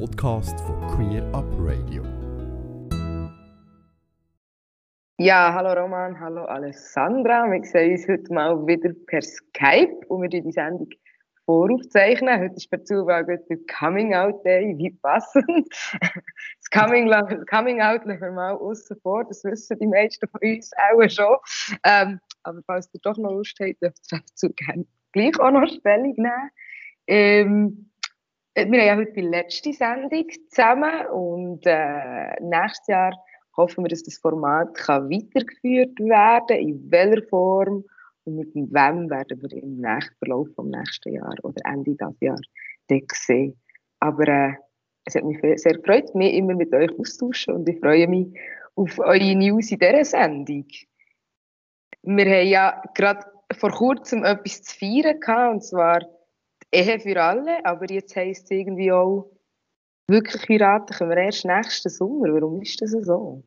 Podcast von Queer Up Radio. Ja, hallo Roman, hallo Alessandra. Wir sehen uns heute mal wieder per Skype und wir die Sendung voraufzeichnen. Heute ist per Zufall der Coming Out Day, wie passend. Das Coming, Coming Out lassen wir mal außen vor, das wissen die meisten von uns auch schon. Ähm, aber falls ihr doch noch Lust habt, dürft ihr dazu gerne gleich auch noch Stellung nehmen. Ähm, wir haben ja heute die letzte Sendung zusammen und äh, nächstes Jahr hoffen wir, dass das Format kann weitergeführt werden in welcher Form und mit wem werden wir im nächsten Verlauf des nächsten Jahres oder Ende dieses Jahres sehen. Aber äh, es hat mich sehr gefreut, mich immer mit euch auszutauschen und ich freue mich auf eure News in dieser Sendung. Wir haben ja gerade vor kurzem etwas zu feiern gehabt, und zwar Ehe für alle, aber jetzt heisst es irgendwie auch, wirklich heiraten können wir erst nächsten Sommer. Warum ist das so?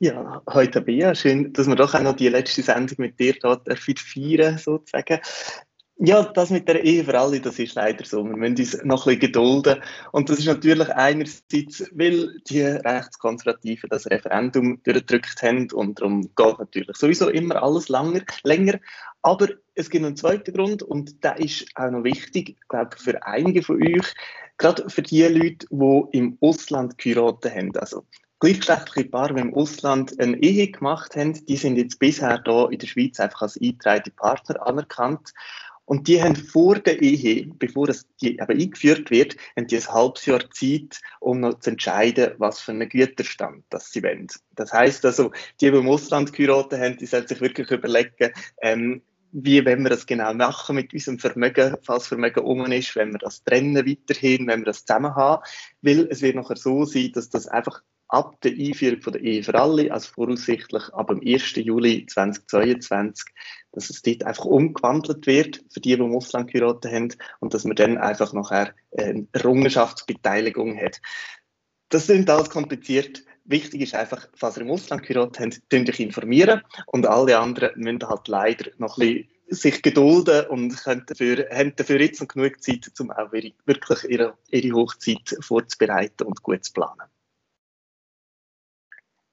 Ja, heute Bea, schön, dass wir doch auch noch die letzte Sendung mit dir hier feiern sozusagen. Ja, das mit der Ehe für alle, das ist leider so. Wir müssen uns noch ein bisschen gedulden. Und das ist natürlich einerseits, weil die Rechtskonservativen das Referendum durchgedrückt haben und darum geht natürlich sowieso immer alles langer, länger. Aber es gibt einen zweiten Grund und der ist auch noch wichtig, ich glaube für einige von euch, gerade für die Leute, die im Ausland geheiratet haben. Also gleichgeschlechtliche Paare, die im Ausland eine Ehe gemacht haben, die sind jetzt bisher hier in der Schweiz einfach als eingetragene Partner anerkannt. Und die haben vor der Ehe, bevor es die aber eingeführt wird, haben die ein halbes Jahr Zeit, um noch zu entscheiden, was für einen Güterstand das sie wollen. Das heißt also, die, die im Ausland geheiratet haben, die sollten sich wirklich überlegen, ähm, wie wenn wir das genau machen mit unserem Vermögen, falls Vermögen um ist, wenn wir das trennen weiterhin, wenn wir das zusammen haben, weil es wird nachher so sein, dass das einfach ab der Einführung von der Ehe für alle, also voraussichtlich ab dem 1. Juli 2022, dass es dort einfach umgewandelt wird für die, die im Ausland geheiratet haben und dass man dann einfach nachher eine Errungenschaftsbeteiligung hat. Das sind alles kompliziert. Wichtig ist einfach, falls ihr im Ausland geheiratet habt, euch informieren und alle anderen müssen halt leider noch ein bisschen sich gedulden und dafür, haben dafür jetzt noch genug Zeit, um auch wirklich ihre, ihre Hochzeit vorzubereiten und gut zu planen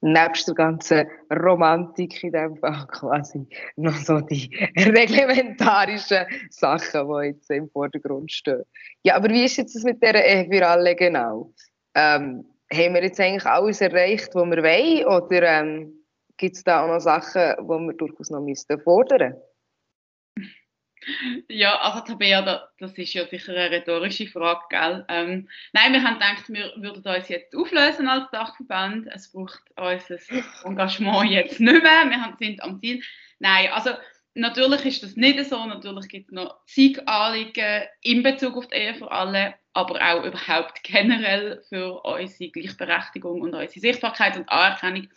nebst der ganzen Romantik in dem Fall quasi noch so die reglementarischen Sachen, die jetzt im Vordergrund stehen. Ja, aber wie ist jetzt das mit der Ehe für alle genau? Ähm, haben wir jetzt eigentlich alles erreicht, was wir wollen, oder ähm, gibt es da auch noch Sachen, die wir durchaus noch müssten fordern müssen? Ja, also Tabea, das ist ja sicher eine rhetorische Frage, gell? Ähm, nein, wir haben gedacht, wir würden uns jetzt auflösen als Dachverband. Es braucht unser Engagement jetzt nicht mehr. Wir sind am Ziel. Nein, also natürlich ist das nicht so. Natürlich gibt es noch zig Anliegen in Bezug auf die Ehe für alle, aber auch überhaupt generell für unsere Gleichberechtigung und unsere Sichtbarkeit und Anerkennung,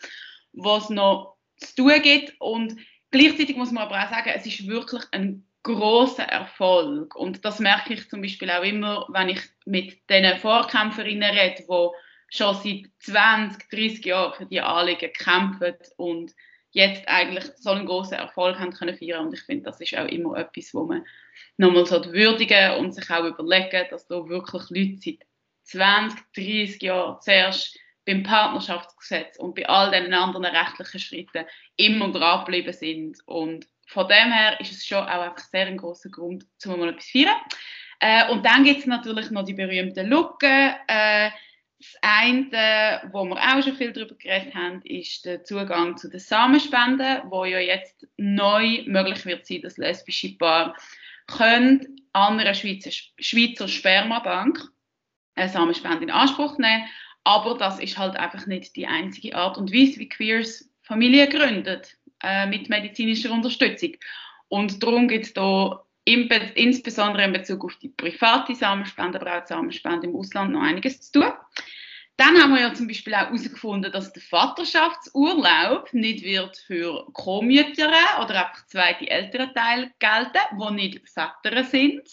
was noch zu tun gibt. Und gleichzeitig muss man aber auch sagen, es ist wirklich ein großer Erfolg. Und das merke ich zum Beispiel auch immer, wenn ich mit den Vorkämpferinnen rede, die schon seit 20, 30 Jahren für die Anliegen kämpfen und jetzt eigentlich so einen großen Erfolg haben können feiern. Und ich finde, das ist auch immer etwas, wo man nochmal so würdigen und sich auch überlegen, dass da wirklich Leute seit 20, 30 Jahren zuerst beim Partnerschaftsgesetz und bei all den anderen rechtlichen Schritten immer dran geblieben sind und von dem her ist es schon auch einfach sehr ein großer Grund, um mal etwas feiern. Äh, und dann gibt es natürlich noch die berühmten Lücken. Äh, das eine, wo wir auch schon viel darüber geredet haben, ist der Zugang zu den Samenspenden, wo ja jetzt neu möglich wird sein, dass lesbische Paare können an einer Schweizer, Schweizer Spermabank eine Samenspende in Anspruch nehmen. Aber das ist halt einfach nicht die einzige Art und Weise, wie Queers Familien gründen äh, mit medizinischer Unterstützung. Und darum gibt es da insbesondere in Bezug auf die private Samenspende, aber auch die Samenspende im Ausland noch einiges zu tun. Dann haben wir ja zum Beispiel auch herausgefunden, dass der Vaterschaftsurlaub nicht wird für Co-Mütter oder einfach zweite Elternteile gelten, die nicht Väter sind.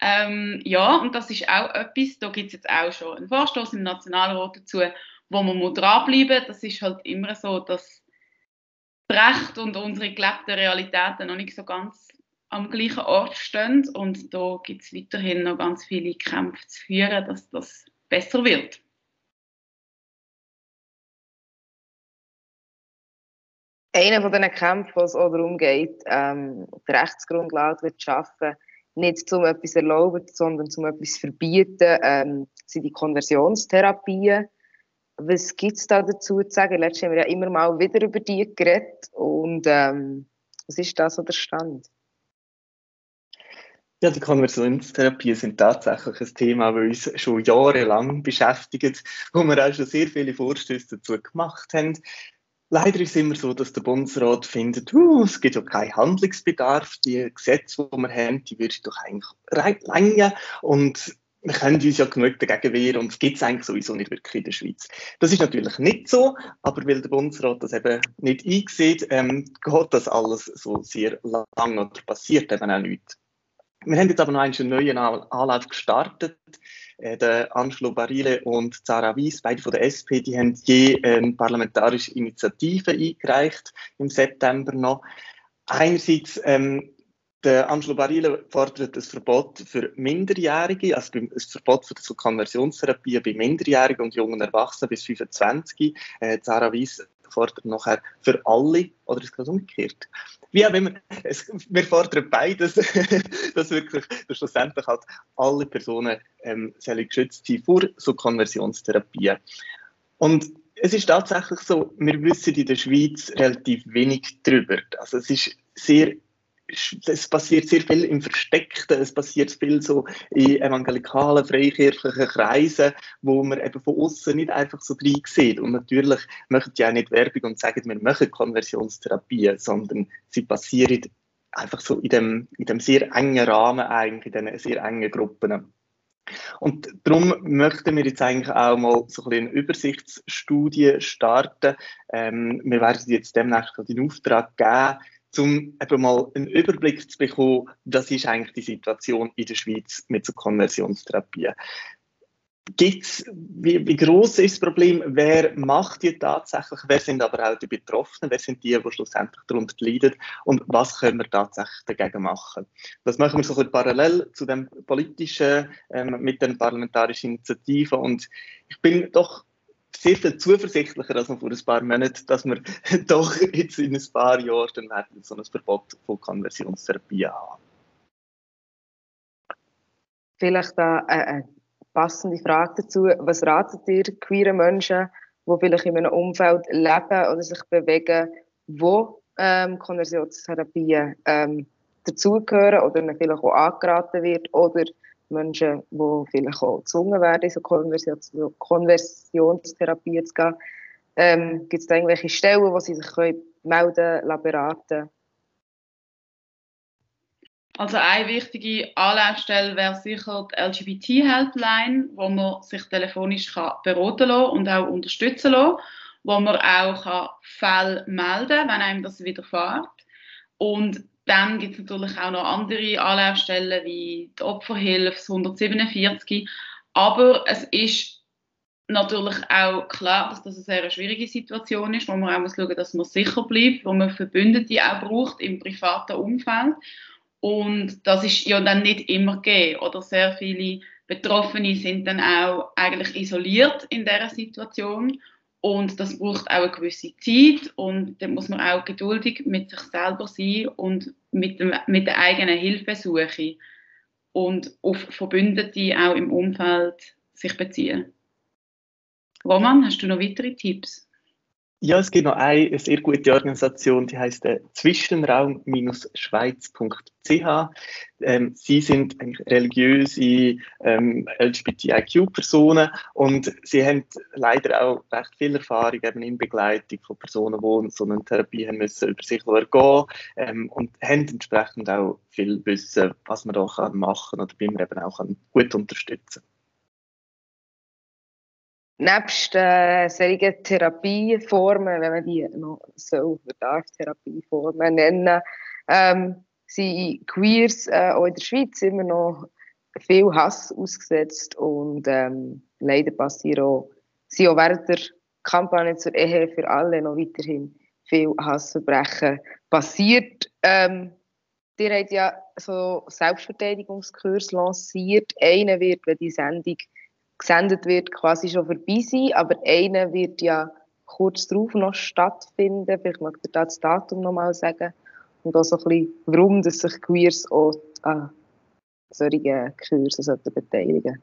Ähm, ja, und das ist auch etwas, da gibt es jetzt auch schon einen Vorstoß im Nationalrat dazu, wo man dranbleiben muss. Das ist halt immer so, dass Recht und unsere gelebten Realitäten noch nicht so ganz am gleichen Ort stehen und da gibt es weiterhin noch ganz viele Kämpfe zu führen, dass das besser wird. Einer von diesen Kämpfen, wo es auch darum geht, ähm, die Rechtsgrundlage zu schaffen, nicht zum etwas erlauben, sondern zum etwas verbieten, ähm, sind die Konversionstherapien. Was gibt es da dazu zu sagen? Letztes haben wir ja immer mal wieder über die geredet. Und ähm, was ist da so der Stand? Ja, die Konversionstherapien sind tatsächlich ein Thema, das uns schon jahrelang beschäftigt, wo wir auch schon sehr viele Vorstöße dazu gemacht haben. Leider ist es immer so, dass der Bundesrat findet, uh, es gibt ja keinen Handlungsbedarf, die Gesetze, die wir haben, die würden doch eigentlich länger und wir können uns ja genug dagegen wehren und es gibt es eigentlich sowieso nicht wirklich in der Schweiz. Das ist natürlich nicht so, aber weil der Bundesrat das eben nicht eingesehen, ähm, geht das alles so sehr lang oder passiert eben auch nichts. Wir haben jetzt aber noch einen neuen Anlauf gestartet. Äh, der Angelo Barile und Zara Wies, beide von der SP, die haben je eine parlamentarische Initiative eingereicht im September noch. Einerseits ähm, der Angelo Barile fordert ein Verbot für Minderjährige, also ein Verbot für so Konversionstherapie bei Minderjährigen und jungen Erwachsenen bis 25. Äh, Zara Wies fordert nachher für alle, oder ist es gerade umgekehrt? Wie auch immer, es, wir fordern beides, dass wirklich dass schlussendlich halt alle Personen ähm, geschützt sein vor so Konversionstherapien. Und es ist tatsächlich so, wir wissen in der Schweiz relativ wenig darüber. Also es ist sehr es passiert sehr viel im Versteckten, es passiert viel so in evangelikalen, freikirchlichen Kreisen, wo man eben von außen nicht einfach so drin sieht. Und natürlich machen die auch nicht Werbung und sagen, wir machen Konversionstherapie, sondern sie passieren einfach so in dem, in dem sehr engen Rahmen eigentlich, in diesen sehr engen Gruppen. Und darum möchten wir jetzt eigentlich auch mal so ein eine Übersichtsstudie starten. Ähm, wir werden jetzt demnächst den Auftrag geben, um eben mal einen Überblick zu bekommen, was ist eigentlich die Situation in der Schweiz mit so Konversionstherapie. Gibt's, wie, wie groß ist das Problem? Wer macht die tatsächlich? Wer sind aber auch die Betroffenen? Wer sind die, die schlussendlich darunter leiden? Und was können wir tatsächlich dagegen machen? Das machen wir so ein parallel zu dem politischen, ähm, mit den parlamentarischen Initiativen. Und ich bin doch viel zuversichtlicher als noch vor ein paar Monaten, dass wir doch jetzt in ein paar Jahren dann werden so ein Verbot von Konversionstherapie haben. Vielleicht eine passende Frage dazu. Was ratet ihr queeren Menschen, die vielleicht in einem Umfeld leben oder sich bewegen, wo ähm, Konversionstherapien ähm, dazugehören oder ihnen vielleicht auch angeraten wird oder Menschen, die vielleicht auch gezwungen werden, in so Konversion Konversionstherapie zu gehen. Ähm, Gibt es da irgendwelche Stellen, wo sie sich können melden können, beraten Also eine wichtige Anlaufstelle wäre sicher die LGBT-Helpline, wo man sich telefonisch kann beraten und auch unterstützen kann, wo man auch kann Fälle melden kann, wenn einem das widerfährt. Und dann gibt es natürlich auch noch andere Anlaufstellen wie die Opferhilfe 147. Aber es ist natürlich auch klar, dass das eine sehr schwierige Situation ist, wo man auch muss schauen dass man sicher bleibt, wo man Verbündete auch braucht im privaten Umfeld. Und das ist ja dann nicht immer gegeben. Oder sehr viele Betroffene sind dann auch eigentlich isoliert in dieser Situation und das braucht auch eine gewisse Zeit und dann muss man auch geduldig mit sich selber sein und mit, dem, mit der eigenen Hilfesuche und auf Verbündete auch im Umfeld sich beziehen. Roman, hast du noch weitere Tipps? Ja, es gibt noch eine sehr gute Organisation, die heißt äh, Zwischenraum-schweiz.ch. Ähm, sie sind religiöse ähm, LGBTIQ-Personen und sie haben leider auch recht viel Erfahrung eben in Begleitung von Personen, die so eine Therapie haben müssen, über sich ergehen ähm, und haben entsprechend auch viel Wissen, was man da kann machen oder wie man eben auch kann gut unterstützen kann nebst äh, solchen Therapieformen, wenn man die noch so darf, Therapieformen nennen, ähm, sind Queers äh, auch in der Schweiz immer noch viel Hass ausgesetzt und ähm, leider passieren auch, sind auch während der Kampagne zur Ehe für alle noch weiterhin viel Hassverbrechen passiert. Ähm, ihr habt ja so Selbstverteidigungskurs lanciert. Einer wird, wenn die Sendung gesendet wird, quasi schon vorbei sein, aber einer wird ja kurz darauf noch stattfinden. Vielleicht mag ihr das Datum nochmal sagen. Und auch so ein bisschen, warum dass sich Queers auch an solchen Kursen beteiligen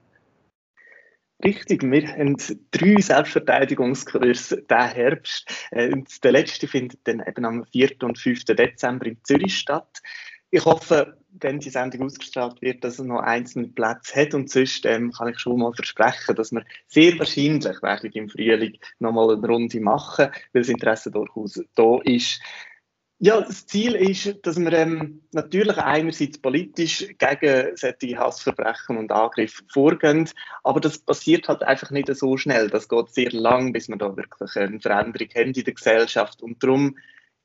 Richtig, wir haben drei Selbstverteidigungskurse diesen Herbst. Äh, der letzte findet dann eben am 4. und 5. Dezember in Zürich statt. Ich hoffe, wenn die Sendung ausgestrahlt wird, dass es noch einzelne Plätze hat. Und sonst ähm, kann ich schon mal versprechen, dass wir sehr wahrscheinlich wirklich im Frühling nochmal eine Runde machen, weil das Interesse durchaus da ist. Ja, das Ziel ist, dass wir ähm, natürlich einerseits politisch gegen solche Hassverbrechen und Angriffe vorgehen, aber das passiert halt einfach nicht so schnell. Das geht sehr lang, bis wir da wirklich eine Veränderung haben in der Gesellschaft. Und darum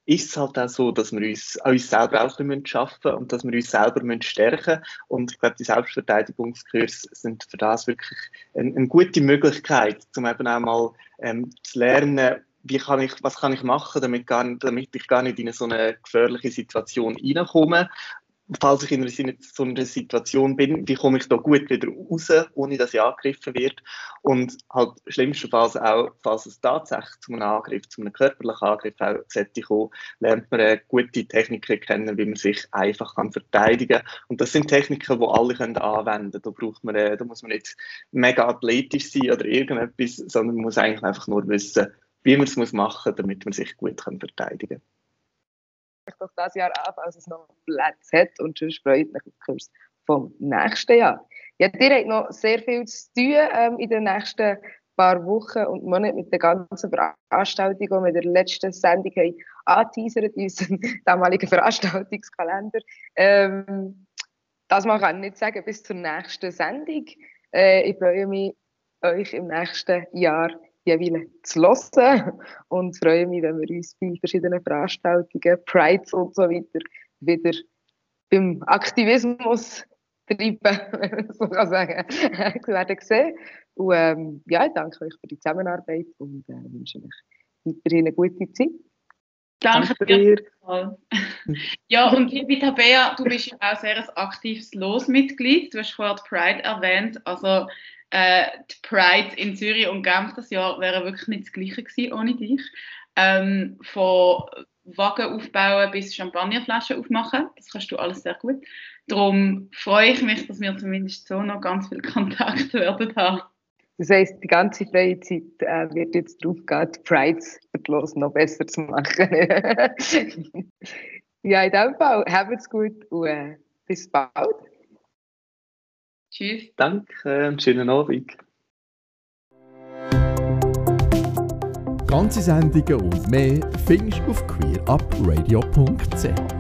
ist es halt auch so, dass wir uns an uns selber auch ein schaffen und dass wir uns selber stärken müssen. Und ich glaube, die Selbstverteidigungskurse sind für das wirklich eine, eine gute Möglichkeit, um eben auch mal ähm, zu lernen, wie kann ich, was kann ich machen, damit, gar damit ich gar nicht in so eine gefährliche Situation reinkomme. Falls ich in so einer Situation bin, wie komme ich da gut wieder raus, ohne dass ich angegriffen werde. Und halt schlimmstenfalls auch, falls es tatsächlich zu einem Angriff, zu einem körperlichen Angriff auch sollte kommen, lernt man eine gute Techniken kennen, wie man sich einfach kann verteidigen kann. Und das sind Techniken, die alle können anwenden können. Da, braucht man, äh, da muss man nicht mega athletisch sein oder irgendetwas, sondern man muss eigentlich einfach nur wissen, wie man es machen muss, damit man sich gut kann verteidigen kann. Doch das Jahr ab, als es noch Platz hat und sonst freut mich auf Kurs vom nächsten Jahr. Ja, ihr habt noch sehr viel zu tun ähm, in den nächsten paar Wochen und Monaten mit der ganzen Veranstaltung, die wir in der letzten Sendung haben in unserem damaligen Veranstaltungskalender. Ähm, das man kann ich nicht sagen bis zur nächsten Sendung. Äh, ich freue mich, euch im nächsten Jahr jeweils zu hören und freue mich, wenn wir uns bei verschiedenen Veranstaltungen, Prides und so weiter wieder beim Aktivismus treiben, so kann sagen, werden sehen. Und ähm, ja, ich danke euch für die Zusammenarbeit und äh, wünsche euch weiterhin eine gute Zeit. Danke, Danke dir. ja, und liebe Tabea, du bist ja auch sehr ein aktives Losmitglied. Du hast vorher die Pride erwähnt. Also äh, die Pride in Zürich und Genf das Jahr wäre wirklich nicht das Gleiche gewesen ohne dich. Ähm, von Wagen aufbauen bis Champagnerflaschen aufmachen, das kannst du alles sehr gut. Darum freue ich mich, dass wir zumindest so noch ganz viel Kontakt werden haben. Das heisst, die ganze freie Zeit äh, wird jetzt darauf gehen, die Prides für noch besser zu machen. ja, in dem Fall, habt's gut und äh, bis bald. Tschüss. Danke, schönen Abend. Ganze Sendungen und mehr findest du auf queerupradio.ch.